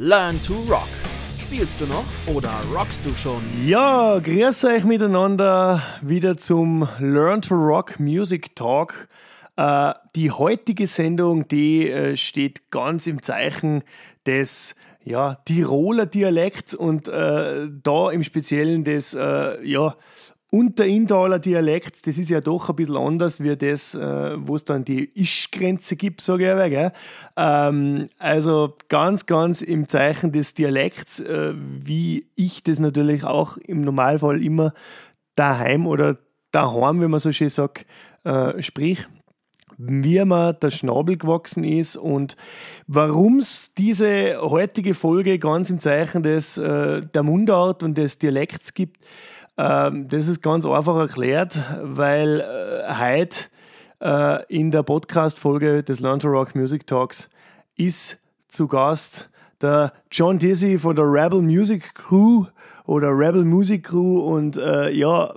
Learn to Rock. Spielst du noch oder rockst du schon? Ja, grüß euch miteinander wieder zum Learn to Rock Music Talk. Äh, die heutige Sendung, die äh, steht ganz im Zeichen des ja, Tiroler Dialekts und äh, da im Speziellen des äh, ja, und der Indaler Dialekt, das ist ja doch ein bisschen anders wie das, äh, wo es dann die Isch-Grenze gibt, sage ich aber. Gell? Ähm, also ganz, ganz im Zeichen des Dialekts, äh, wie ich das natürlich auch im Normalfall immer daheim oder daheim, wie man so schön sagt, äh, sprich wie mir der Schnabel gewachsen ist und warum es diese heutige Folge ganz im Zeichen des, äh, der Mundart und des Dialekts gibt. Ähm, das ist ganz einfach erklärt, weil äh, heute äh, in der Podcast-Folge des Learn to Rock Music Talks ist zu Gast der John Dizzy von der Rebel Music Crew oder Rebel Music Crew und äh, ja,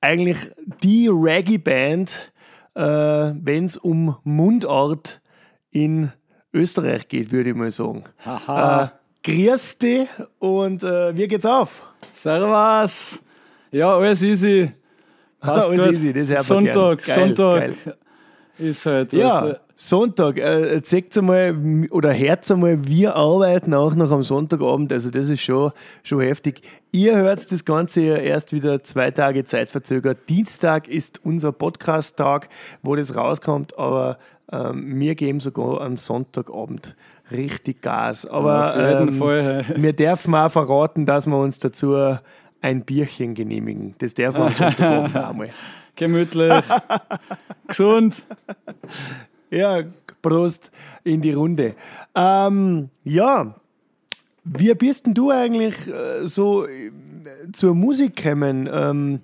eigentlich die Reggae-Band, äh, wenn es um Mundart in Österreich geht, würde ich mal sagen. Haha. Äh, grüß dich und äh, wie geht's auf? Servus. Ja, alles easy. Passt Alles gut. easy, das hört Sonntag. Geil, Sonntag geil. ist halt. Ja, weißt Sonntag. Äh, zeigt einmal oder hört einmal, wir arbeiten auch noch am Sonntagabend. Also, das ist schon, schon heftig. Ihr hört das Ganze ja erst wieder zwei Tage zeitverzögert. Dienstag ist unser Podcast-Tag, wo das rauskommt, aber ähm, wir geben sogar am Sonntagabend richtig Gas. Aber jeden ähm, Fall, wir dürfen auch verraten, dass wir uns dazu ein Bierchen genehmigen. Das dürfen wir am Sonntagabend auch mal. du, Gemütlich. Gesund. Ja, Prost in die Runde. Ähm, ja, wie bist denn du eigentlich äh, so äh, zur Musik gekommen? Ähm,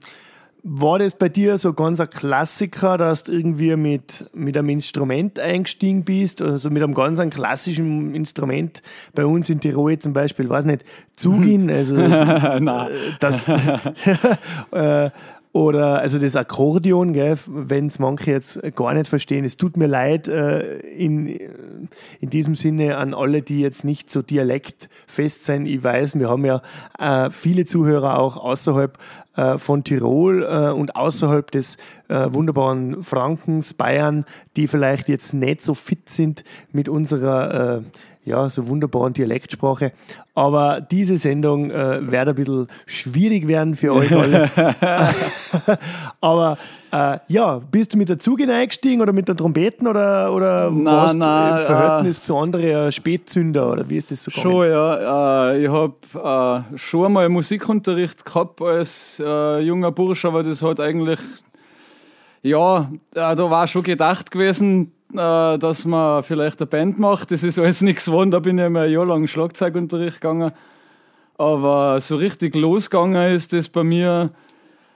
war das bei dir so ganz ein Klassiker, dass du irgendwie mit, mit einem Instrument eingestiegen bist, also mit einem ganz klassischen Instrument? Bei uns in Tirol zum Beispiel, weiß nicht, Zugin, also Nein. das, äh, oder also das Akkordeon, wenn es manche jetzt gar nicht verstehen. Es tut mir leid äh, in, in diesem Sinne an alle, die jetzt nicht so dialektfest sein. Ich weiß, wir haben ja äh, viele Zuhörer auch außerhalb äh, von Tirol äh, und außerhalb des äh, wunderbaren Frankens, Bayern, die vielleicht jetzt nicht so fit sind mit unserer ja, so wunderbaren Dialektsprache. Aber diese Sendung äh, wird ein bisschen schwierig werden für euch alle. Aber äh, ja, bist du mit der Zugin eingestiegen oder mit der Trompeten oder, oder Na, warst du im Verhältnis zu anderen Spätzünder oder wie ist das so gegangen? Schon, ja. Äh, ich habe äh, schon mal Musikunterricht gehabt als äh, junger Bursch, aber das hat eigentlich, ja, äh, da war schon gedacht gewesen, äh, dass man vielleicht eine Band macht. Das ist alles nichts geworden. Da bin ich mal ein Jahr lang Schlagzeugunterricht gegangen. Aber so richtig losgegangen ist das bei mir,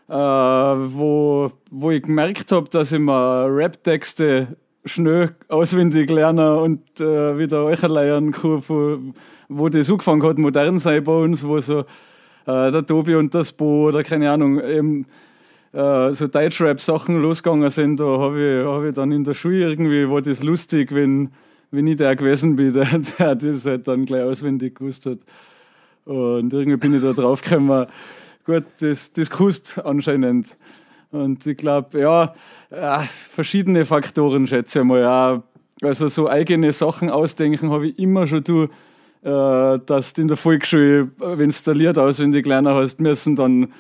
äh, wo, wo ich gemerkt habe, dass ich mir Rap-Texte schnell auswendig lerne und wieder euch lernen kann, wo, wo das angefangen hat, modern sein bei uns, wo so der Tobi und das Bo oder keine Ahnung, eben, äh, so Deutschrap-Sachen losgegangen sind, da habe ich, hab ich dann in der Schule irgendwie, war das lustig, wenn, wenn ich der gewesen bin, der, der das halt dann gleich auswendig gewusst hat. Und irgendwie bin ich da drauf gekommen, gut, das, das kostet anscheinend. Und ich glaube, ja, äh, verschiedene Faktoren schätze ich mal. Also so eigene Sachen ausdenken habe ich immer schon du, äh, dass du in der Volksschule, wenn du ein Lied auswendig lernen hast, müssen dann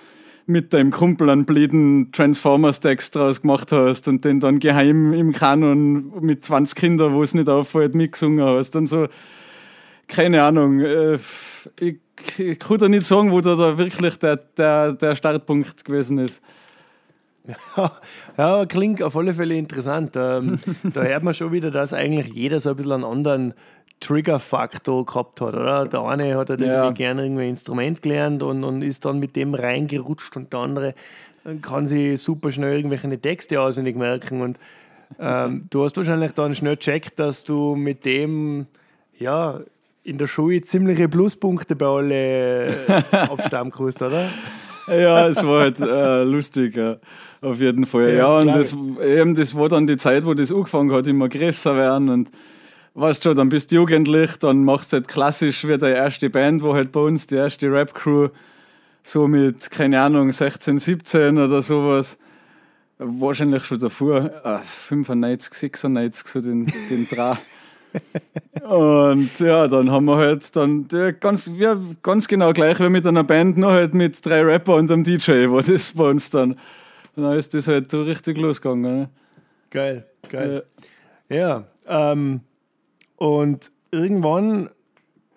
mit deinem Kumpel einen blinden Transformers-Text draus gemacht hast und den dann geheim im Kanon mit 20 Kindern, wo es nicht auffällt, mitgesungen hast. Und so, keine Ahnung. Äh, ich, ich kann da nicht sagen, wo da, da wirklich der, der, der Startpunkt gewesen ist. Ja, klingt auf alle Fälle interessant. Ähm, da hört man schon wieder, dass eigentlich jeder so ein bisschen einen anderen Trigger-Faktor gehabt hat, oder? Der eine hat halt Ja. irgendwie gerne irgendwie ein Instrument gelernt und, und ist dann mit dem reingerutscht und der andere kann sich super schnell irgendwelche Texte auswendig merken und ähm, du hast wahrscheinlich dann schnell gecheckt, dass du mit dem, ja, in der Schule ziemliche Pluspunkte bei alle abstammen kannst, oder? Ja, es war halt äh, lustig, ja. auf jeden Fall. Ja, Ja, und das, eben, das war dann die Zeit, wo das angefangen hat, immer größer werden und weißt schon, dann bist du jugendlich, dann machst du halt klassisch wie deine erste Band, wo halt bei uns die erste Rap-Crew so mit, keine Ahnung, 16, 17 oder sowas, wahrscheinlich schon davor, äh, 95, 96, so den, den Dreh. und ja, dann haben wir halt dann ja, ganz, ja, ganz genau gleich wie mit einer Band, noch halt mit drei Rapper und einem DJ, wo das bei uns dann. dann ist das halt so richtig losgegangen. Ne? Geil, geil. Ja, ja ähm, und irgendwann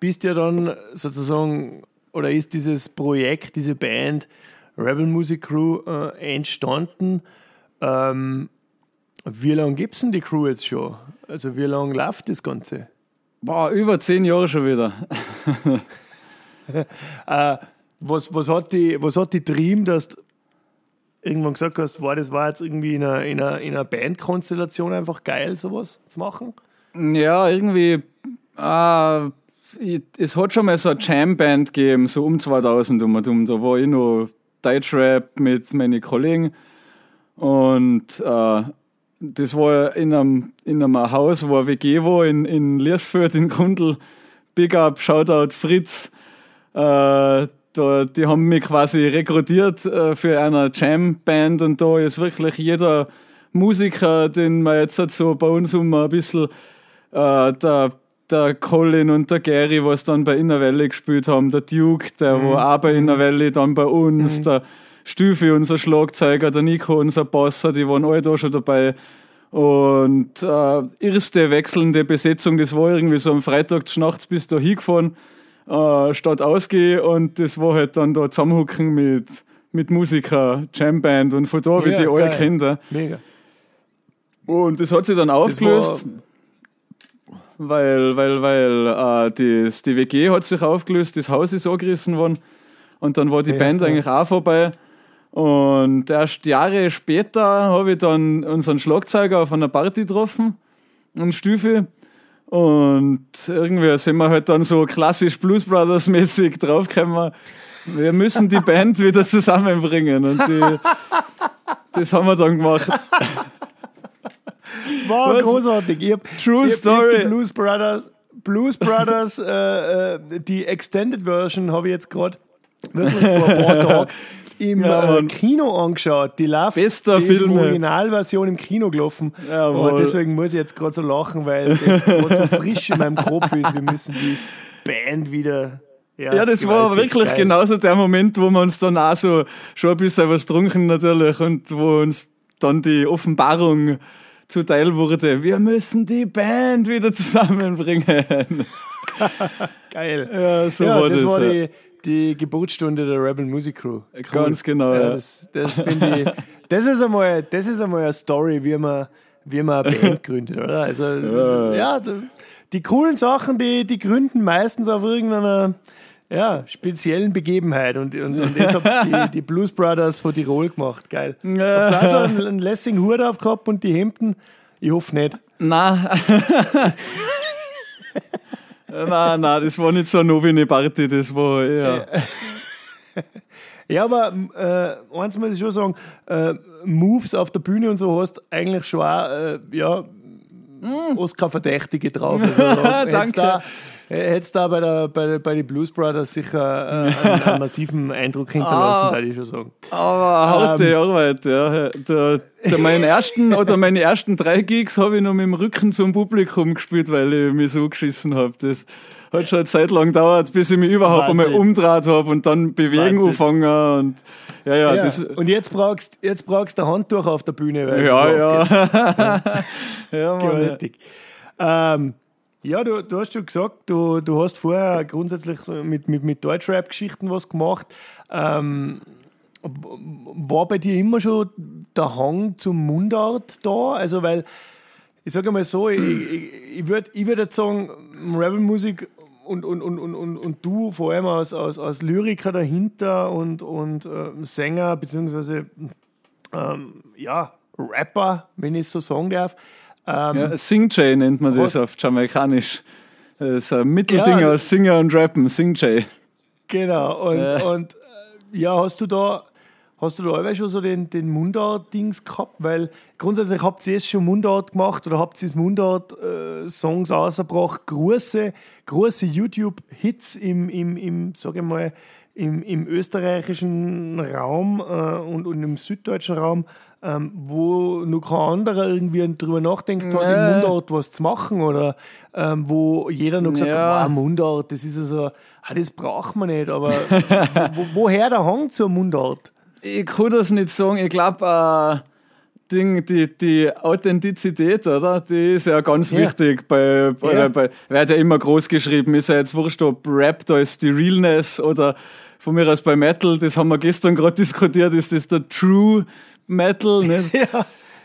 bist du ja dann sozusagen, oder ist dieses Projekt, diese Band Rebel Music Crew äh, entstanden. Ähm, wie lange gibt es denn die Crew jetzt schon? Also wie lange läuft das Ganze? Boah, über zehn Jahre schon wieder. äh, was, was, hat die, was hat die Dream, dass du irgendwann gesagt hast, wow, das war jetzt irgendwie in einer, in einer, in einer Bandkonstellation einfach geil, sowas zu machen? Ja, irgendwie, äh, es hat schon mal so eine Jam-Band gegeben, so um 2000 um, um da war ich noch Deutschrap mit meinen Kollegen und äh, das war in einem, in einem Haus, wo ein WG war, in, in Liersfeld, in Kundl. Big Up, Shoutout Fritz. Äh, da, die haben mich quasi rekrutiert äh, für eine Jam-Band und da ist wirklich jeder Musiker, den man jetzt hat so bei uns um ein bisschen äh, der, der Colin und der Gary, was dann bei Inner Valley gespielt haben, der Duke, der mhm. war auch bei Inner Valley, dann bei uns, mhm. der Stüfe, unser Schlagzeuger, der Nico, unser Bosser, die waren alle da schon dabei. Und äh, erste wechselnde Besetzung, das war irgendwie so am Freitag nachts bis da hingefahren, äh, statt ausgehen und das war halt dann da zusammenhucken mit, mit Musiker, Jamband und von da habe ich die alle kennt. Mega. Und das hat sich dann aufgelöst, weil, weil, weil äh, das, die WG hat sich aufgelöst, das Haus ist angerissen worden und dann war die ja, Band ja. eigentlich auch vorbei. Und erst Jahre später habe ich dann unseren Schlagzeuger auf einer Party getroffen, einen Stiefel. Und irgendwie sind wir halt dann so klassisch Blues Brothers mäßig draufgekommen. Wir müssen die Band wieder zusammenbringen. Und die, das haben wir dann gemacht. War Was? großartig. Hab, True ich Story. die Blues Brothers, Blues Brothers, äh, äh, die Extended Version habe ich jetzt gerade wirklich vor ein paar Tagen im ja, äh, Kino angeschaut. Die läuft Bester die Film. Originalversion im Kino gelaufen. Jawohl. Und deswegen muss ich jetzt gerade so lachen, weil das gerade so frisch in meinem Kopf ist. Wir müssen die Band wieder. Ja, ja das war wirklich geil. genauso der Moment, wo wir uns dann auch so schon ein bisschen was trunken natürlich und wo uns dann die Offenbarung zuteil wurde. Wir müssen die Band wieder zusammenbringen. geil. Ja, so ja, war das. das war die, die Geburtsstunde der Rebel Music Crew. Cool. Ganz genau. Ja, Das, das ich, das ist einmal, das ist einmal eine Story, wie man, wie man eine Band gründet, oder? Also, ja, ja die coolen Sachen, die, die gründen meistens auf irgendeiner, ja, speziellen Begebenheit. Und, und, und das haben die, die Blues Brothers von Tirol gemacht. Geil. Ja. Habt ihr also einen, einen Lessing Hut aufgehabt und die Hemden? Ich hoffe nicht. Nein. nein, nein, das war nicht so eine novine Party, das war eher. Ja, aber äh, eins muss ich schon sagen, äh, Moves auf der Bühne und so hast eigentlich schon auch, äh, ja, mm. Oscar-Verdächtige drauf. Also, Danke. Da, hättest da bei, der, bei, bei den Blues Brothers sicher äh, einen, einen, massiven Eindruck hinterlassen, ah, würde ich schon sagen. Aber harte ähm, Arbeit, ja. Der, der meinen ersten, oder meine ersten drei Gigs habe ich noch mit dem Rücken zum Publikum gespielt, weil ich mich so geschissen habe. Das hat schon eine Zeit lang gedauert, bis ich mich überhaupt Wahnsinn. einmal umdreht habe und dann bewegen anfangen. Und, ja, ja, ja. Das, und jetzt brauchst jetzt brauchst du ein Handtuch auf der Bühne. Weil ja, so ja. ja, Gewaltig. Ähm, ja, du, du hast schon gesagt, du, du hast vorher grundsätzlich mit, mit, mit Deutschrap-Geschichten was gemacht. Ähm, war bei dir immer schon der Hang zum Mundart da? Also, weil ich sage mal so, ich, ich, ich würde ich würd jetzt sagen, Rebel-Musik und, und, und, und, und, und du vor allem als, als, als Lyriker dahinter und, und äh, Sänger, beziehungsweise ähm, ja, Rapper, wenn ich es so sagen darf, ähm, ja, Sing Jay nennt man das auf Jamaikanisch. Das ist ein Mittelding ja, aus Singer und Rappen, Sing Jay. Genau, und, äh. und ja, hast du da Hast du da allweil schon so den, den Mundart-Dings gehabt? Weil grundsätzlich habt ihr es schon Mundart gemacht oder habt ihr Mundart-Songs äh, rausgebracht? Große, große YouTube-Hits im, im, im, sag ich mal, im, im österreichischen Raum äh, und, und im süddeutschen Raum, ähm, wo noch kein anderer irgendwie drüber nachdenkt hat, Ja. im Mundart was zu machen oder ähm, wo jeder noch gesagt Ja. hat, wow, Mundart, das ist also, ah, das braucht man nicht, aber wo, woher der Hang zur Mundart? Ich kann das nicht sagen. Ich glaube, äh, Ding, die, die Authentizität, oder? Die ist ja ganz Ja. wichtig. Bei, bei, Ja. bei, wird ja immer groß geschrieben. Ist ja jetzt wurscht, ob Rap, da ist die Realness oder von mir aus bei Metal, das haben wir gestern gerade diskutiert, ist das der True Metal, nicht?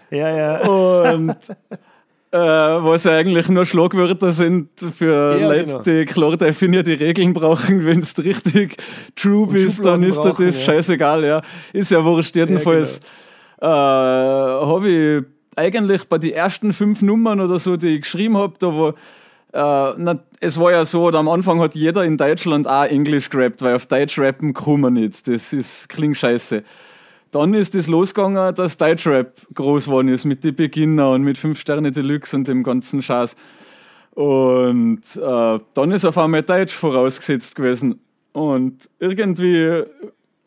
Ja, ja. Und äh, was ja eigentlich nur Schlagwörter sind für Ja, Leute, genau. die klar definierte Regeln brauchen. Wenn du richtig true bist, dann Schubladen ist dir das ja. scheißegal. Ja. Ist ja wurscht. Jedenfalls äh, habe ich eigentlich bei den ersten fünf Nummern oder so, die ich geschrieben habe, da war äh, na, es war ja so, am Anfang hat jeder in Deutschland auch Englisch gerappt, weil auf Deutsch rappen kann man nicht. Das ist, klingt scheiße. Dann ist es losgegangen, dass Deutschrap groß geworden ist mit den Beginner und mit 5 Sterne Deluxe und dem ganzen Scheiß. Und äh, dann ist auf einmal Deutsch vorausgesetzt gewesen. Und irgendwie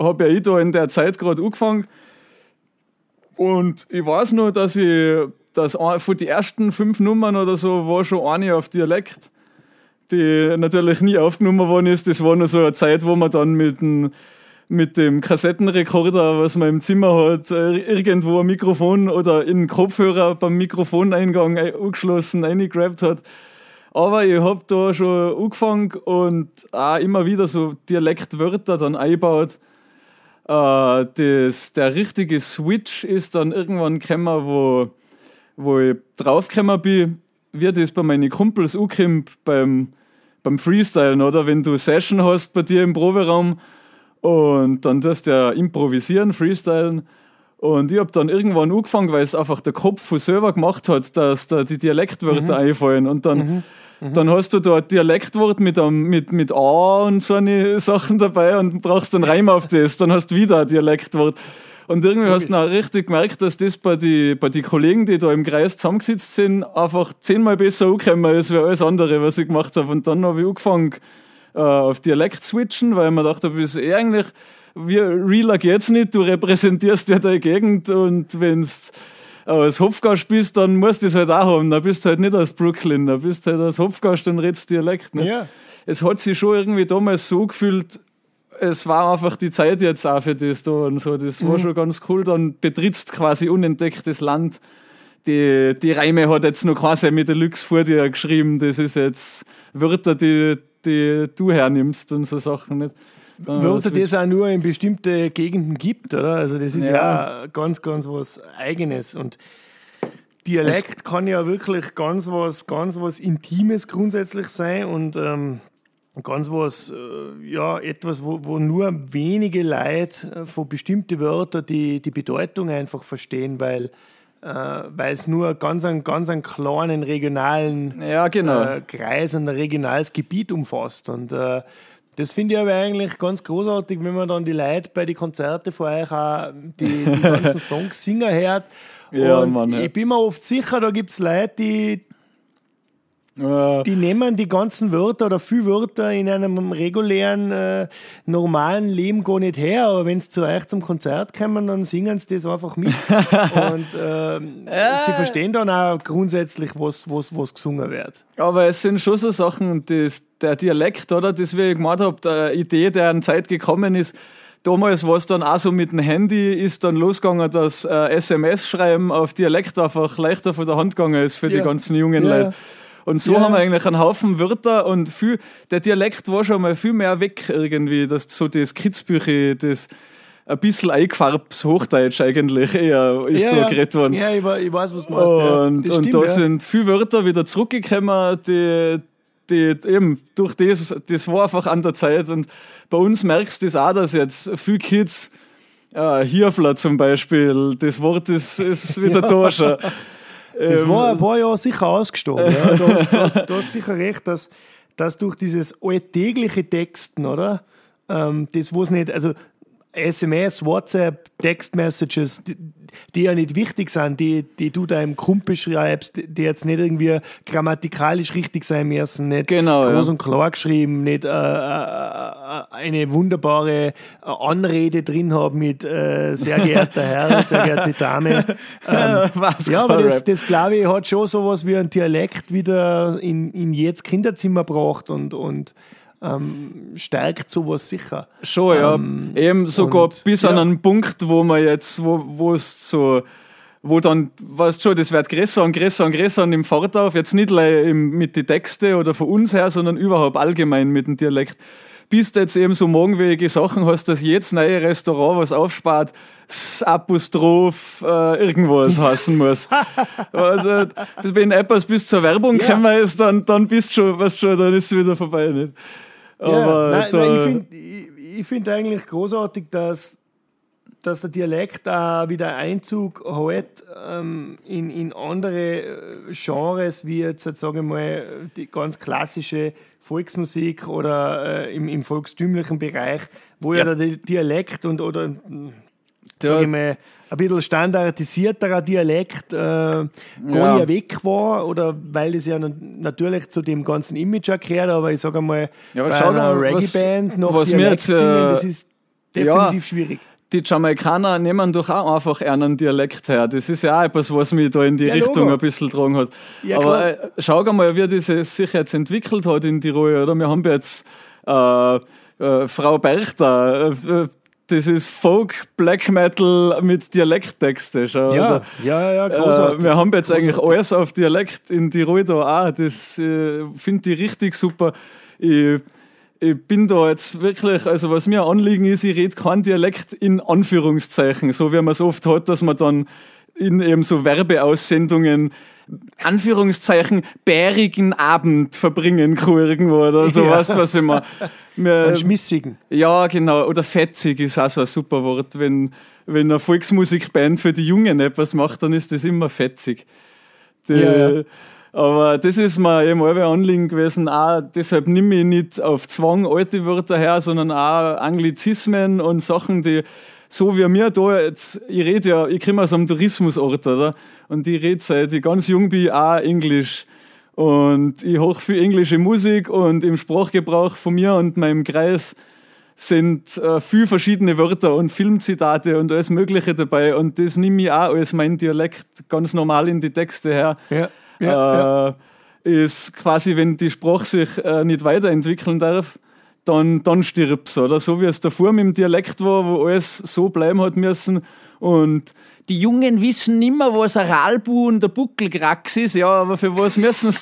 habe ja ich da in der Zeit gerade angefangen. Und ich weiß nur, dass ich, dass von den ersten fünf Nummern oder so war schon eine auf Dialekt, die natürlich nie aufgenommen worden ist. Das war nur so eine Zeit, wo man dann mit dem, mit dem Kassettenrekorder, was man im Zimmer hat, äh, irgendwo ein Mikrofon oder in Kopfhörer beim Mikrofoneingang ein- angeschlossen, eingegrabt hat. Aber ich habe da schon angefangen und auch immer wieder so Dialektwörter dann eingebaut. Äh, das, der richtige Switch ist dann irgendwann gekommen, wo, wo ich draufgekommen bin, wie das bei meinen Kumpels ankommt beim, beim Freestylen, oder? Wenn du Session hast bei dir im Proberaum und dann tust du ja improvisieren, freestylen. Und ich habe dann irgendwann angefangen, weil es einfach der Kopf von selber gemacht hat, dass da die Dialektwörter einfallen. Und dann, dann hast du da ein Dialektwort mit, einem, mit, mit A und so eine Sachen dabei und brauchst dann Reim auf das. Dann hast du wieder ein Dialektwort. Und irgendwie hast du auch richtig gemerkt, dass das bei den bei die Kollegen, die da im Kreis zusammengesetzt sind, einfach zehnmal besser angekommen ist, wie alles andere, was ich gemacht habe. Und dann habe ich angefangen, äh, auf Dialekt switchen, weil ich mir dachte, das ist eh eigentlich, wie realer geht's nicht, du repräsentierst ja deine Gegend und wenn's als Hopfgast bist, dann musst du es halt auch haben. Dann bist du halt nicht aus Brooklyn, dann bist du halt aus Hopfgast und redest Dialekt. Ne? Ja. Es hat sich schon irgendwie damals so gefühlt, es war einfach die Zeit jetzt auch für das da und so. Das war schon ganz cool. Dann betrittst quasi unentdecktes Land. Die, die Reime hat jetzt noch quasi mit Deluxe vor dir geschrieben. Das ist jetzt Wörter, die, die du hernimmst und so Sachen nicht. Dann Wörter, die es auch nur in bestimmte Gegenden gibt, oder? Also das ist ja, Ja. ganz, ganz was Eigenes. Und Dialekt kann ja wirklich ganz was, ganz was Intimes grundsätzlich sein und ähm, ganz was, äh, ja, etwas, wo, wo nur wenige Leute äh, von bestimmten Wörtern die, die Bedeutung einfach verstehen, weil äh, weil es nur ganz einen, ganz einen kleinen regionalen Ja, genau. äh, Kreis und ein regionales Gebiet umfasst. Und äh, das finde ich aber eigentlich ganz großartig, wenn man dann die Leute bei den Konzerten von euch auch die, die ganzen Songs singen hört. Ja, und Mann, ja. ich bin mir oft sicher, da gibt es Leute, die, Äh, die nehmen die ganzen Wörter oder viele Wörter in einem regulären, äh, normalen Leben gar nicht her. Aber wenn sie zu euch zum Konzert kommen, dann singen sie das einfach mit. und ähm, sie verstehen dann auch grundsätzlich, was, was, was gesungen wird. Aber es sind schon so Sachen, das, der Dialekt, oder? Das, wie ich gemacht habe, der Idee, der an Zeit gekommen ist. Damals war es dann auch so mit dem Handy, ist dann losgegangen, dass äh, SMS-Schreiben auf Dialekt einfach leichter von der Hand gegangen ist für die Ja. ganzen jungen Ja. Leute. Und so Ja. haben wir eigentlich einen Haufen Wörter und viel, der Dialekt war schon mal viel mehr weg irgendwie, dass so das Kitzbüche, das ein bisschen eingefärbtes Hochdeutsch eigentlich eher ist da geredet worden. Ja, ich, ich weiß, was du meinst. ja. Und, Das und stimmt, da ja. sind viele Wörter wieder zurückgekommen, die, die eben durch das, das war einfach an der Zeit. Und bei uns merkst du das auch, dass jetzt viele Kids, äh, Hirfler zum Beispiel, das Wort ist, ist wieder da schon. Das Ähm, war ein paar Jahre sicher ausgestorben. Ja. Du, hast, du, du hast sicher recht, dass, dass durch dieses alltägliche Texten, oder? Ähm, das, was nicht, also SMS, WhatsApp, Textmessages, die, die ja nicht wichtig sind, die, die du deinem Kumpel schreibst, die jetzt nicht irgendwie grammatikalisch richtig sein müssen, nicht Genau, groß ja. und klar geschrieben, nicht äh, äh, äh, eine wunderbare äh, Anrede drin haben mit äh, sehr geehrter Herr, sehr geehrte Dame. Ähm, ja, aber das, das glaube ich, hat schon sowas wie ein Dialekt wieder in, in jedes Kinderzimmer gebracht und, und ähm, stärkt sowas sicher. Schon, ja. Ähm, Eben sogar und- bis an ja. einen Punkt, wo man jetzt, wo, wo es so, wo dann, weißt schon, das wird größer und größer und größer und im Fortauf, jetzt nicht im, mit den Texten oder von uns her, sondern überhaupt allgemein mit dem Dialekt. Bis du jetzt eben so morgenwege Sachen hast, dass jedes neue Restaurant, was aufspart, S Apostroph äh, irgendwas heißen muss. also, wenn etwas bis zur Werbung Ja. gekommen ist, dann, dann bist du schon, weißt schon, dann ist es wieder vorbei. Nicht? Aber ja, nein, nein, ich finde find eigentlich großartig, dass, dass der Dialekt auch wieder Einzug hat ähm, in, in andere äh, Genres, wie jetzt, jetzt sage ich mal, die ganz klassische Volksmusik oder äh, im, im volkstümlichen Bereich, wo ja, Ja. der Dialekt und oder ich mal, ein bisschen standardisierterer Dialekt äh, gar Ja. nicht weg war oder weil das ja na- natürlich zu dem ganzen Image gehört, aber ich sage einmal, Ja, bei schau einer Reggae-Band noch was Dialekt jetzt, singen, äh, das ist definitiv schwierig. die Jamaikaner nehmen doch auch einfach einen Dialekt her. Das ist ja auch etwas, was mich da in die Ja, Richtung Logo. ein bisschen getragen hat. Ja, Aber äh, schau mal, wie das sich jetzt entwickelt hat in Tirol. Oder? Wir haben jetzt äh, äh, Frau Berchter. Äh, das ist Folk, Black Metal mit Dialekttexte. Schau, Ja, oder? ja, ja, Äh, großartig. wir haben jetzt eigentlich Großartig. alles auf Dialekt in Tirol da auch. Das äh, finde ich richtig super. Ich, ich bin da jetzt wirklich, also was mir Anliegen ist, ich rede kein Dialekt in Anführungszeichen, so wie man es oft hat, dass man dann in eben so Werbeaussendungen Anführungszeichen bärigen Abend verbringen kann irgendwo oder so, Ja. weißt du, was? Wir- Einen schmissigen. ja, genau. Oder fetzig ist auch so ein super Wort. Wenn, wenn eine Volksmusikband für die Jungen etwas macht, dann ist das immer fetzig. Die, Ja, ja. Aber das ist mir eben ein Anliegen gewesen. Auch deshalb nehme ich nicht auf Zwang alte Wörter her, sondern auch Anglizismen und Sachen, die so wie mir da jetzt, ich rede ja, ich komme aus einem Tourismusort, oder? Und ich rede seit ich ganz jung bin auch Englisch. Und ich hoch viel englische Musik und im Sprachgebrauch von mir und meinem Kreis sind äh, viel verschiedene Wörter und Filmzitate und alles Mögliche dabei. Und das nehme ich auch als mein Dialekt ganz normal in die Texte her. Ja, ja, äh, Ist quasi, wenn die Sprache sich äh, nicht weiterentwickeln darf, dann, dann stirbt's, oder? So wie es davor mit dem Dialekt war, wo alles so bleiben hat müssen. Und die Jungen wissen nimmer, was ein Ralbu und der Buckelkrax ist, ja, aber für was müssen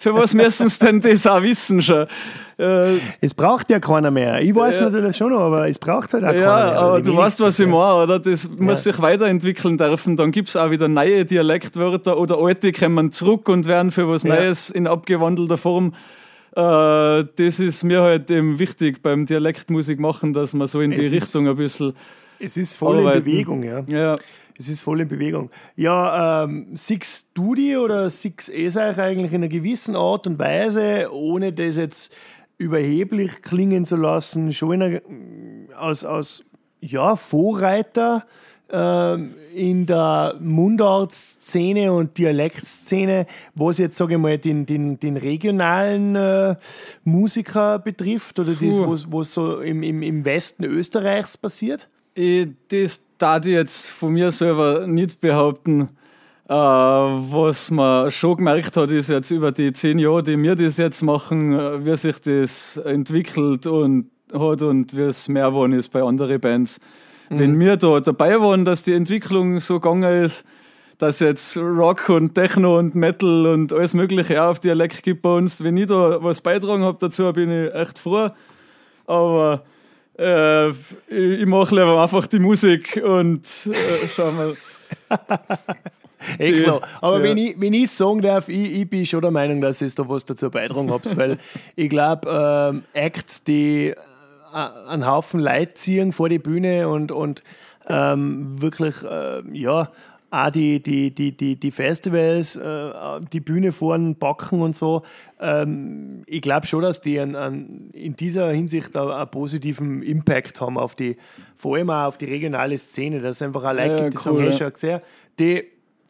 für was müssen sie denn das auch wissen schon? Äh, Es braucht ja keiner mehr. Ich weiß Ja. natürlich schon aber es braucht halt auch keiner ja, mehr. aber Die du weißt, was ich meine, oder? Das muss sich weiterentwickeln dürfen. Dann gibt es auch wieder neue Dialektwörter oder alte kommen zurück und werden für was Ja. Neues in abgewandelter Form. Äh, das ist mir halt eben wichtig beim Dialektmusik machen, dass man so in die Es ist- Richtung ein bisschen. Es ist voll Arbeiten. in Bewegung, ja. Ja, Es ist voll in Bewegung. Ja, ähm, siehst du die oder siehst es euch eigentlich in einer gewissen Art und Weise, ohne das jetzt überheblich klingen zu lassen, schon in einer, aus, aus ja, Vorreiter in der Mundartszene und Dialektszene, was jetzt, sage ich mal, den, den, den regionalen äh, Musiker betrifft oder das, Puh. was, was so im, im, im Westen Österreichs passiert? ich, das darf ich jetzt von mir selber nicht behaupten. Äh, was man schon gemerkt hat, ist jetzt über die zehn Jahre, die wir das jetzt machen, äh, wie sich das entwickelt und hat und wie es mehr geworden ist bei anderen Bands. Wenn wir da dabei waren, dass die Entwicklung so gegangen ist, dass jetzt Rock und Techno und Metal und alles Mögliche auch auf Dialekt gibt bei uns. Wenn ich da was beitragen habe dazu, bin ich echt froh. Aber äh, ich, ich mache lieber einfach die Musik und äh, schau mal. Eh klar. Aber ja. wenn ich, wenn ich sagen darf, ich, ich bin schon der Meinung, dass ich da was dazu beitragen habe, weil ich glaube, ähm, Acts, die einen Haufen Leute ziehen vor die Bühne und, und ähm, wirklich, äh, ja, auch die, die, die, die, die Festivals, äh, die Bühne vorn backen und so. Ähm, ich glaube schon, dass die an, an, in dieser Hinsicht einen, einen, positiven Impact haben auf die, vor allem auch auf die regionale Szene, dass es einfach auch Leute ja, gibt, die cool, sagen, hey, schau sehr, die,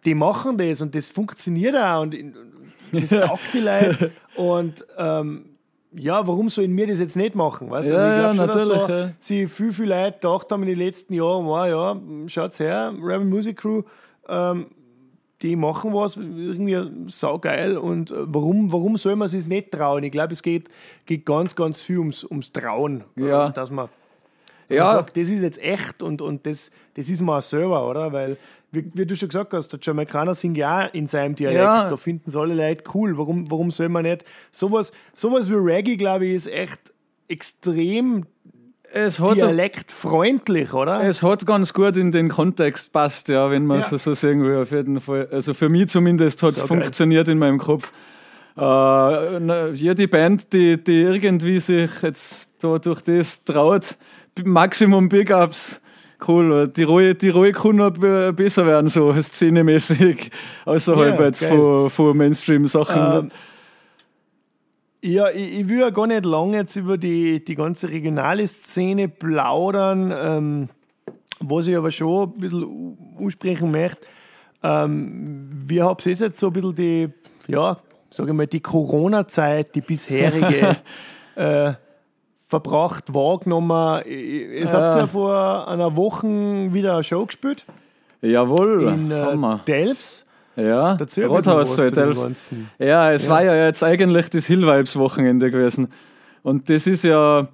die machen das und das funktioniert auch und das taugt die Leute und ähm, ja, warum sollen wir das jetzt nicht machen? Weißt? Ja, also ich glaube schon, dass da ja. sie viel, viel Leute gedacht haben in den letzten Jahren, wow, ja, schaut's her, Rebel Music Crew, ähm, die machen was irgendwie saugeil und äh, warum, warum soll man sich nicht trauen? Ich glaube, es geht, geht ganz, ganz viel ums, ums Trauen, ja. Äh, dass man ja. sagt, das ist jetzt echt und, und das, das ist mal selber, oder? Weil, wie, wie, du schon gesagt hast, der Jamaikaner singt ja in seinem Dialekt, ja. da finden es alle Leute cool. Warum, warum soll man nicht? Sowas, sowas wie Reggae, glaube ich, ist echt extrem es hat dialektfreundlich, oder? Es hat ganz gut in den Kontext passt, ja, wenn man es ja. so sehen will, auf jeden Fall. Also für mich zumindest hat es so funktioniert geil. in meinem Kopf. Äh, jede Band, die, die irgendwie sich jetzt da durch das traut, Maximum Big Ups. Cool, die Ruhe, die Ruhe kann noch besser werden, so szenemäßig, außerhalb ja, jetzt von, von Mainstream-Sachen. Ähm, ja, ich, ich will ja gar nicht lange jetzt über die, die ganze regionale Szene plaudern. Ähm, was ich aber schon ein bisschen ansprechen möchte, ähm, wir haben es jetzt so ein bisschen die, ja, sage ich mal, die Corona-Zeit, die bisherige, äh, verbracht, wahrgenommen. Ihr äh. habt ja vor einer Woche wieder eine Show gespielt. Jawohl, in äh, Delfs. Ja, Rothaus so Delfs. Ja, es ja. war ja jetzt eigentlich das Hill Vibes Wochenende gewesen. Und das ist ja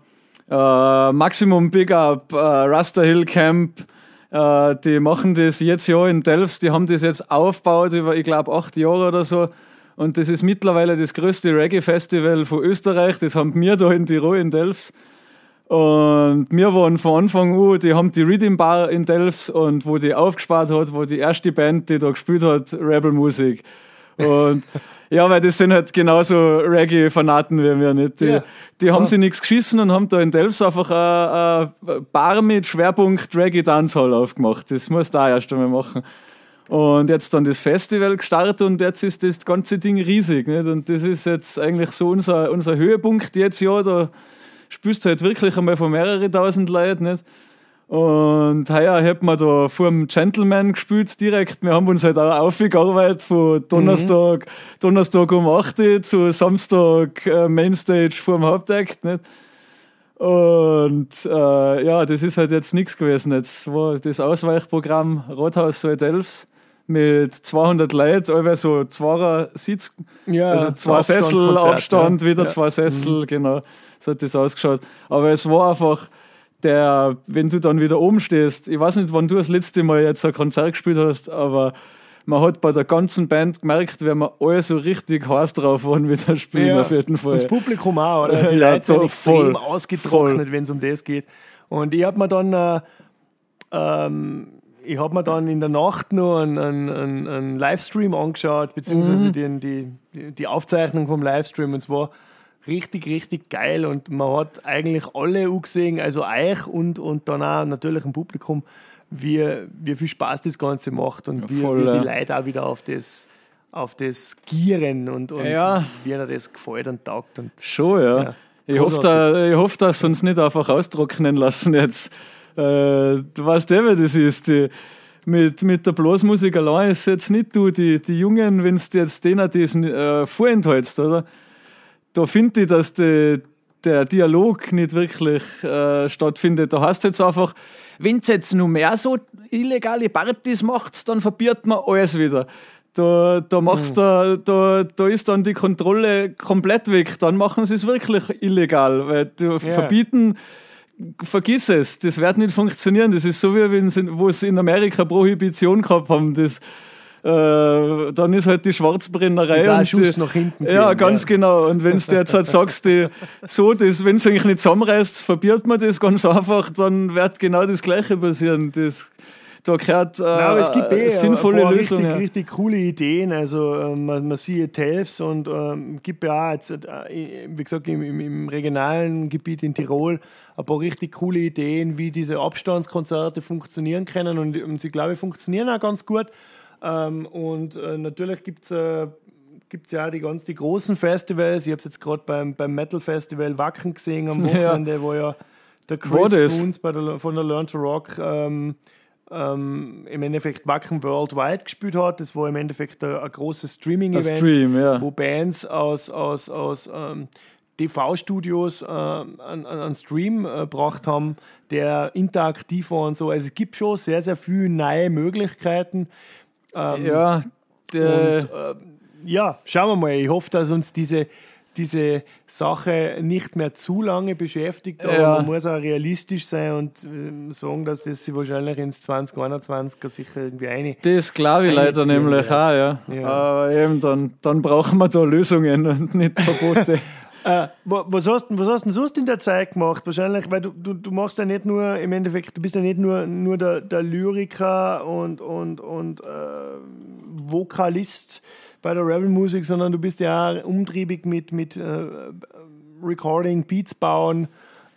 äh, Maximum Big Up, äh, Rasta Hill Camp. Äh, die machen das jetzt ja in Delfs. Die haben das jetzt aufgebaut über, ich glaube, acht Jahre oder so. Und das ist mittlerweile das größte Reggae-Festival von Österreich. Das haben wir da in Tirol, in Delfs. Und wir waren von Anfang an, die haben die Rhythm Bar in Delfs und wo die aufgespart hat, wo die erste Band, die da gespielt hat, Rebel Musik. Und ja, weil das sind halt genauso Reggae-Fanaten wie wir nicht. Die, ja. die haben ja. sich nichts geschissen und haben da in Delfs einfach eine, eine Bar mit Schwerpunkt Reggae Dancehall aufgemacht. Das muss da erst einmal machen. Und jetzt dann das Festival gestartet und jetzt ist das ganze Ding riesig. Nicht? Und das ist jetzt eigentlich so unser, unser Höhepunkt jetzt ja. Da spürst du halt wirklich einmal von mehreren tausend Leuten. Nicht? Und heuer hat man da vor dem Gentleman gespielt direkt. Wir haben uns halt auch aufgearbeitet von Donnerstag, mhm. Donnerstag um 8 Uhr zu Samstag äh, Mainstage vor dem Hauptakt. Nicht? Und äh, ja, das ist halt jetzt nichts gewesen. Jetzt war das Ausweichprogramm Rathaus Delfs mit 200 Leuten, alle so zwei Sitz, ja, also zwei Sessel Abstand, ja. wieder ja. zwei Sessel, mhm. genau, so hat das ausgeschaut. Aber es war einfach der, wenn du dann wieder oben stehst, ich weiß nicht, wann du das letzte Mal jetzt ein Konzert gespielt hast, aber man hat bei der ganzen Band gemerkt, wenn wir alle so richtig heiß drauf waren wie das Spiel ja. auf jeden Fall. Und das Publikum auch, oder? Die ja, Leute sind extrem voll, ausgetrocknet, wenn es um das geht. Und ich habe mir dann äh, ähm, ich habe mir dann in der Nacht nur einen, einen, einen Livestream angeschaut, beziehungsweise mhm. die, die, die Aufzeichnung vom Livestream. Und zwar richtig, richtig geil. Und man hat eigentlich alle gesehen, also euch und, und dann auch natürlich im Publikum, wie, wie viel Spaß das Ganze macht und ja, wie, voll, wie die Leute auch wieder auf das, auf das gieren und, und ja. wie ihnen das gefällt und taugt. Und, Schon, ja. ja ich, hoffe, da, ich hoffe, dass sie uns nicht einfach austrocknen lassen jetzt. Äh, du weißt eh, wer das ist. Die, mit, mit der Blasmusik allein ist jetzt nicht du, die, die Jungen, wenn du jetzt denen diesen äh, vorenthaltst, oder? Da finde ich, dass die, der Dialog nicht wirklich äh, stattfindet. Da heißt jetzt einfach, wenn es jetzt nur mehr so illegale Partys macht, dann verbiert man alles wieder. Da, da, machst mhm. da, da, da ist dann die Kontrolle komplett weg. Dann machen sie es wirklich illegal, weil du yeah. verbieten vergiss es, das wird nicht funktionieren. Das ist so wie wenn wo sie in Amerika Prohibition gehabt haben. Das, äh, dann ist halt die Schwarzbrennerei. Ist ein Schuss die, nach hinten. Ja, gehen, ganz ja. genau. Und wenn du jetzt halt sagst, die, so, das, wenn es eigentlich nicht zusammenreißt, verbiert man das ganz einfach, dann wird genau das Gleiche passieren. Das, da gehört äh, Nein, es gibt eh sinnvolle ein Lösungen. Richtig, richtig coole Ideen. Also ähm, man, man sieht TELFs und ähm, gibt ja auch jetzt, äh, wie gesagt, im, im, im, regionalen Gebiet in Tirol ein paar richtig coole Ideen, wie diese Abstandskonzerte funktionieren können und, und sie, glaube ich, funktionieren auch ganz gut. Ähm, und äh, natürlich gibt es äh, gibt's ja auch die ganz die großen Festivals. Ich habe es jetzt gerade beim, beim Metal Festival Wacken gesehen am Wochenende, ja. wo ja der Chris Woons von der Learn to Rock ähm, ähm, im Endeffekt Wacken Worldwide gespielt hat. Das war im Endeffekt ein, ein großes Streaming-Event, Stream, ja. wo Bands aus, aus, aus ähm, TV-Studios äh, einen, einen Stream äh, gebracht haben, der interaktiv war und so. Also es gibt schon sehr, sehr viele neue Möglichkeiten. Ähm, ja, und, äh, ja, schauen wir mal. Ich hoffe, dass uns diese, diese Sache nicht mehr zu lange beschäftigt, aber ja. man muss auch realistisch sein und äh, sagen, dass das sich wahrscheinlich ins 2021 sicher irgendwie eine. Das glaube ich leider nämlich wird. auch, ja. ja. Aber eben, dann, dann brauchen wir da Lösungen und nicht Verbote. Äh, was, hast, was hast du sonst in der Zeit gemacht? Wahrscheinlich, weil du, du, du machst ja nicht nur, im Endeffekt, du bist ja nicht nur, nur der, der Lyriker und, und, und äh, Vokalist bei der Rebel Musik, sondern du bist ja auch umtriebig mit, mit äh, Recording, Beats bauen.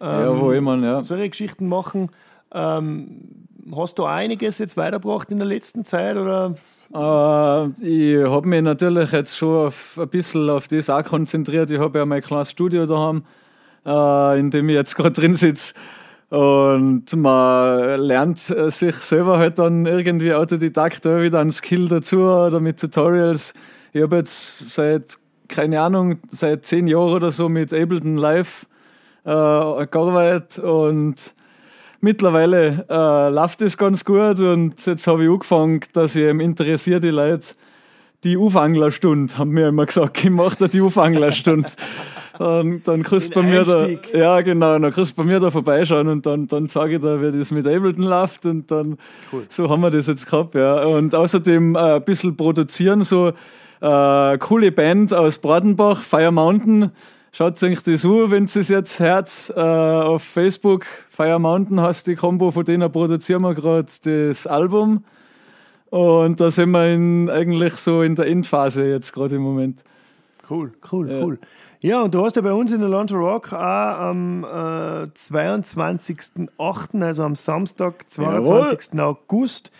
Ähm, ja, wo immer, ja. Solche Geschichten machen. Ähm, hast du einiges jetzt weitergebracht in der letzten Zeit oder Uh, ich habe mich natürlich jetzt schon auf, ein bisschen auf das auch konzentriert. Ich habe ja mein kleines Studio daheim, uh, in dem ich jetzt gerade drin sitze. Und man lernt sich selber halt dann irgendwie autodidakt wieder einen Skill dazu oder mit Tutorials. Ich habe jetzt seit, keine Ahnung, seit zehn Jahren oder so mit Ableton Live uh, gearbeitet und mittlerweile äh, läuft es ganz gut und jetzt habe ich angefangen, dass ich eben die Leute, die Ufanglerstunde, haben mir immer gesagt, ich mache da die Ufanglerstunde. dann, dann kriegst du bei mir da, ja genau, dann kriegst du bei mir da vorbeischauen und dann, dann sage ich da, wie das mit Ableton läuft und dann, cool. so haben wir das jetzt gehabt, ja. Und außerdem äh, ein bisschen produzieren, so äh, coole Band aus Bradenbach, Fire Mountain, Schaut euch das an, wenn es jetzt Herz äh, auf Facebook. Fire Mountain heißt die Combo, von denen produzieren wir gerade das Album. Und da sind wir in, eigentlich so in der Endphase jetzt gerade im Moment. Cool, cool, ja. cool. Ja, und du hast ja bei uns in der Rock auch am äh, 22.08., also am Samstag, 22. Jawohl. August,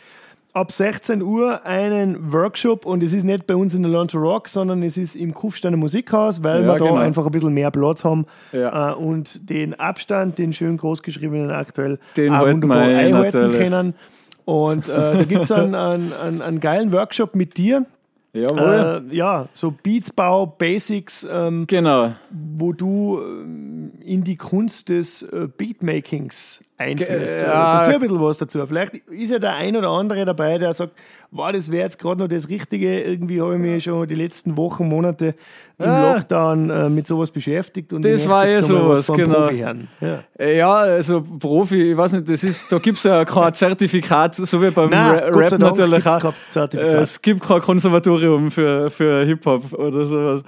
ab 16 Uhr einen Workshop und es ist nicht bei uns in der Launch Rock, sondern es ist im Kufsteiner Musikhaus, weil ja, wir da genau. einfach ein bisschen mehr Platz haben ja. äh, und den Abstand, den schön großgeschriebenen aktuell, den auch wunderbar einhalten können. Und äh, da gibt es einen, einen, einen, einen geilen Workshop mit dir. Jawohl. Äh, ja, so Beatsbau, Basics, ähm, genau. wo du ähm, in die Kunst des äh, Beatmakings einführst. Äh, ja. Dazu ein bisschen was dazu. Vielleicht ist ja der ein oder andere dabei, der sagt, wow, das wäre jetzt gerade noch das Richtige. Irgendwie habe ich mich schon die letzten Wochen, Monate im ja. Lockdown äh, mit sowas beschäftigt. Und das war ja sowas, genau. Ja. ja. also Profi, ich weiß nicht, das ist, da gibt es ja kein Zertifikat, so wie beim Nein, Rap natürlich auch. Es gibt kein Konservatorium für, für Hip-Hop oder sowas.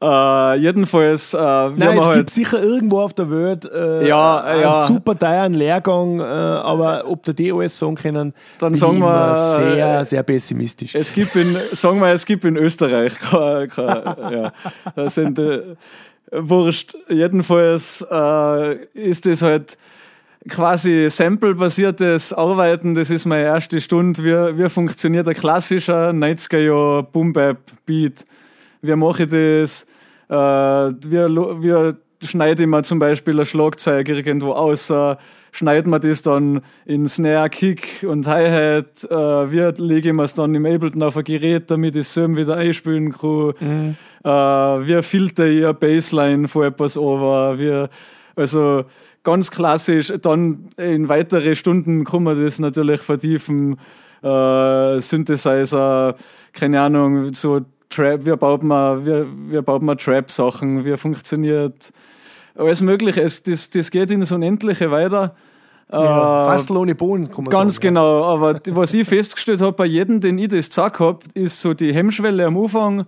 Uh, jedenfalls, uh, Nein, es halt gibt sicher irgendwo auf der Welt uh, ja, einen ja. super teuren Lehrgang, aber ob der die alles sagen können, dann sagen wir sehr, sehr pessimistisch. Es gibt in, sagen wir, es gibt in Österreich, kein, kein, ja, das sind wurscht. Jedenfalls ist das halt quasi Sample-basiertes Arbeiten, das ist meine erste Stunde. Wie, wie funktioniert ein klassischer 90er-Jahr Boom-Bap-Beat? wie mache ich das, äh, wie, wie schneide ich mir zum Beispiel ein Schlagzeug irgendwo aus, schneiden wir das dann in Snare, Kick und Hi-Hat, äh, wie lege ich mir es dann im Ableton auf ein Gerät, damit ich es wieder einspielen kann, mhm. äh, wie filter ich eine Bassline vor etwas over, wie, also ganz klassisch, dann in weitere Stunden kann man das natürlich vertiefen, äh, Synthesizer, keine Ahnung, so Trap, wie baut man, wie, wie baut man Trap-Sachen, wie funktioniert alles Mögliche. Es, das, das geht ins Unendliche weiter. Ja, äh, Fassel ohne Bohnen, kann man Ganz sagen, genau, ja. aber was ich festgestellt habe bei jedem, den ich das gesagt habe, ist so die Hemmschwelle am Anfang.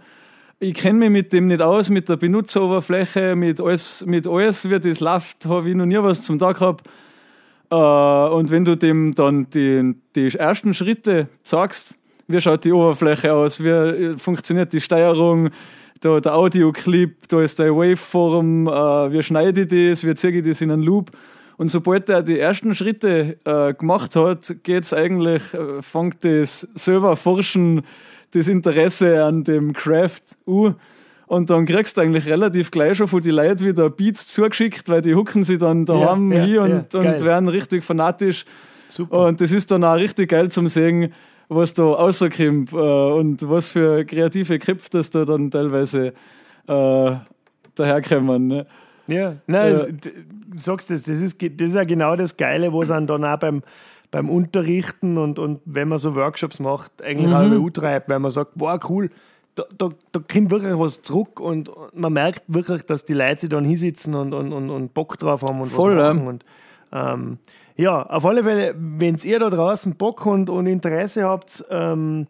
Ich kenne mich mit dem nicht aus, mit der Benutzeroberfläche, mit alles, mit alles wie das läuft, habe ich noch nie was zum Tag gehabt. Äh, und wenn du dem dann die, die ersten Schritte sagst, wie schaut die Oberfläche aus, wie äh, funktioniert die Steuerung, da der Audioclip, da ist der Waveform, äh, wie schneide ich das, wie ziehe ich das in einen Loop Und sobald er die ersten Schritte äh, gemacht hat, geht's eigentlich, äh, fängt das selber Forschen, das Interesse an dem Craft an. Und dann kriegst du eigentlich relativ gleich schon von den Leuten wieder Beats zugeschickt, weil die hucken sie dann daheim Ja, ja, hin und, ja, und geil. werden richtig fanatisch. Super. Und das ist dann auch richtig geil zum sehen, was da rauskommt äh, und was für kreative Köpfe das da dann teilweise äh, daherkommen. Ne? Ja, nein, d- du sagst das, das ist, das ist ja genau das Geile, was dann dann auch beim, beim Unterrichten und, und wenn man so Workshops macht, eigentlich auch Mhm. über treibt, weil man sagt, wow, cool, da, da, da kommt wirklich was zurück und man merkt wirklich, dass die Leute sich dann hinsitzen und, und, und, und Bock drauf haben und Voll, was machen. Und, ähm, ja, auf alle Fälle, wenn ihr da draußen Bock und, und Interesse habt, ähm,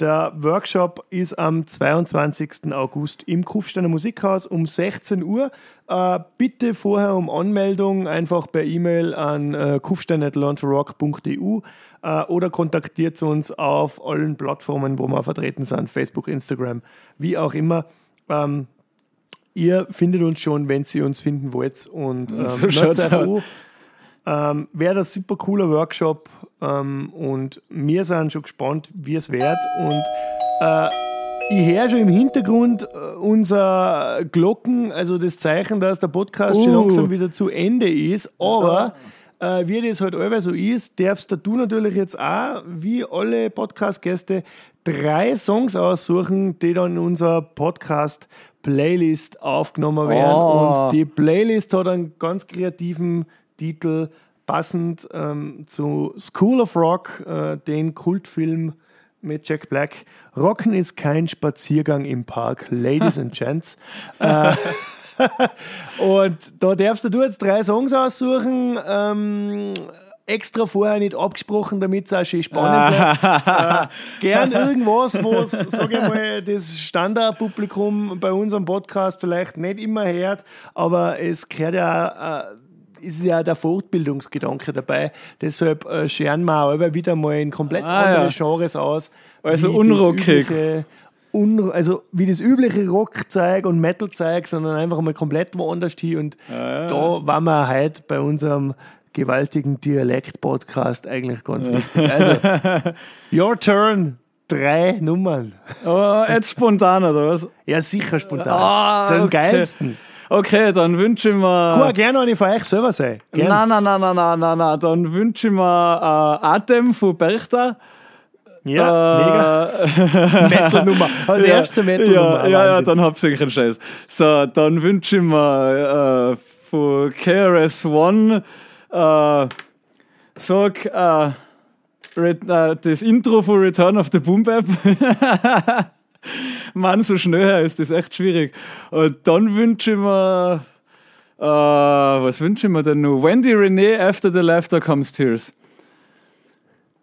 der Workshop ist am 22. August im Kufsteiner Musikhaus um 16 Uhr. Äh, bitte vorher um Anmeldung einfach per E-Mail an äh, kufstein.launchrock.eu äh, oder kontaktiert uns auf allen Plattformen, wo wir vertreten sind, Facebook, Instagram, wie auch immer. Ähm, ihr findet uns schon, wenn ihr uns finden wollt. Und ähm, So schaut's aus. Ähm, Wäre das super cooler Workshop ähm, und wir sind schon gespannt, wie es wird. Und äh, ich höre schon im Hintergrund äh, unser Glocken, also das Zeichen, dass der Podcast schon Uh. langsam wieder zu Ende ist. Aber äh, wie das halt allweil so ist, darfst du natürlich jetzt auch, wie alle Podcast-Gäste, drei Songs aussuchen, die dann in unserer Podcast-Playlist aufgenommen werden. Oh. Und die Playlist hat einen ganz kreativen Titel, passend ähm, zu School of Rock, äh, den Kultfilm mit Jack Black. Rocken ist kein Spaziergang im Park, Ladies and Gents. äh, und da darfst du jetzt drei Songs aussuchen. Ähm, extra vorher nicht abgesprochen, damit es auch schön spannend bleibt. äh, gern irgendwas, was, sage ich mal, das Standardpublikum bei unserem Podcast vielleicht nicht immer hört, aber es gehört ja äh, ist ja der Fortbildungsgedanke dabei. Deshalb äh, scheren wir auch immer wieder mal in komplett Ah, andere ja. Genres aus. Also unrockig. Un, also wie das übliche Rockzeug und Metalzeug, sondern einfach mal komplett woanders hin. Und da waren wir heute bei unserem gewaltigen Dialekt-Podcast eigentlich ganz wichtig. Also, your turn. Drei Nummern. Oh, jetzt spontan, oder was? Ja, sicher spontan. Ah, das sind am okay. geilsten. Okay, dann wünsche ich mir. Auch gerne eine von euch selber sein. Nein, nein, nein, nein, nein, nein, nein. Dann wünsche ich mir äh, Atem von Berchta. Ja, Äh, mega. Metal-Nummer. Als ja, erste Metal-Nummer. Ja, ja, ja, dann hab's sicher einen Scheiß. So, dann wünsche ich mir äh, von KRS One äh, sag äh, äh, das Intro von Return of the Boom Bap. Mann, so schnell her ist das echt schwierig. Und dann wünsche ich mir äh, was wünsche ich mir denn noch? Wendy Renee, After the Laughter Comes Tears.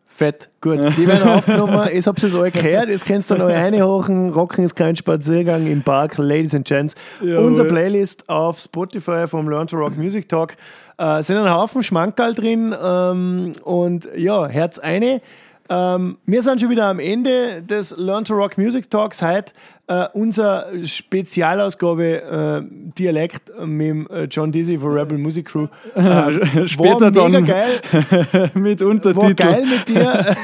Fett, gut. Die werden aufgenommen. Ich hab's jetzt alle gehört. Jetzt kannst du noch eine hochen. Rocken ist kein Spaziergang im Park, Ladies and Gents. Jawohl. Unsere Playlist auf Spotify vom Learn to Rock Music Talk. Äh, sind ein Haufen Schmankerl drin. Ähm, und ja, Herz eine. Ähm, wir sind schon wieder am Ende des Learn to Rock Music Talks. Heute äh, unsere Spezialausgabe äh, Dialekt mit dem, äh, John Dizzy von Rebel Music Crew. Äh, Später war mega dann geil. mit War Untertitel. geil mit dir.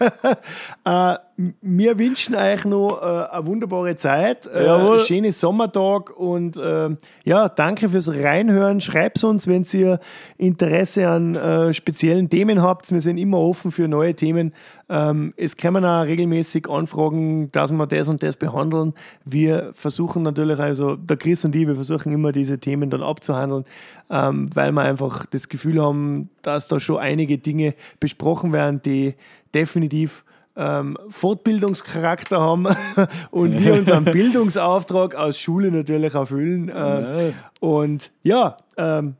äh, wir wünschen euch noch äh, eine wunderbare Zeit, äh, Jawohl. schönen Sommertag und äh, ja, danke fürs Reinhören. Schreibt uns, wenn ihr Interesse an äh, speziellen Themen habt. Wir sind immer offen für neue Themen. Ähm, es kommen auch regelmäßig Anfragen, dass wir das und das behandeln. Wir versuchen natürlich, also der Chris und ich, wir versuchen immer diese Themen dann abzuhandeln, ähm, weil wir einfach das Gefühl haben, dass da schon einige Dinge besprochen werden, die definitiv ähm, Fortbildungscharakter haben und wir unseren Bildungsauftrag aus Schule natürlich erfüllen. Äh, Und ja, ähm,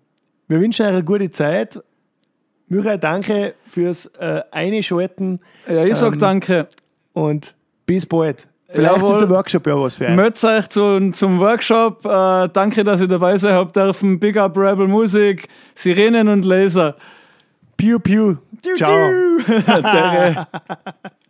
wir wünschen euch eine gute Zeit. Michael, danke fürs äh, Einschalten Ja, ich sag Ähm, danke. und bis bald. Vielleicht Jawohl. ist der Workshop ja was für euch. Meldet euch zu, zum Workshop. Äh, danke, dass ihr dabei sein habt dürfen. Big Up Rebel Musik, Sirenen und Laser. Piu, piu. Ciao. Der,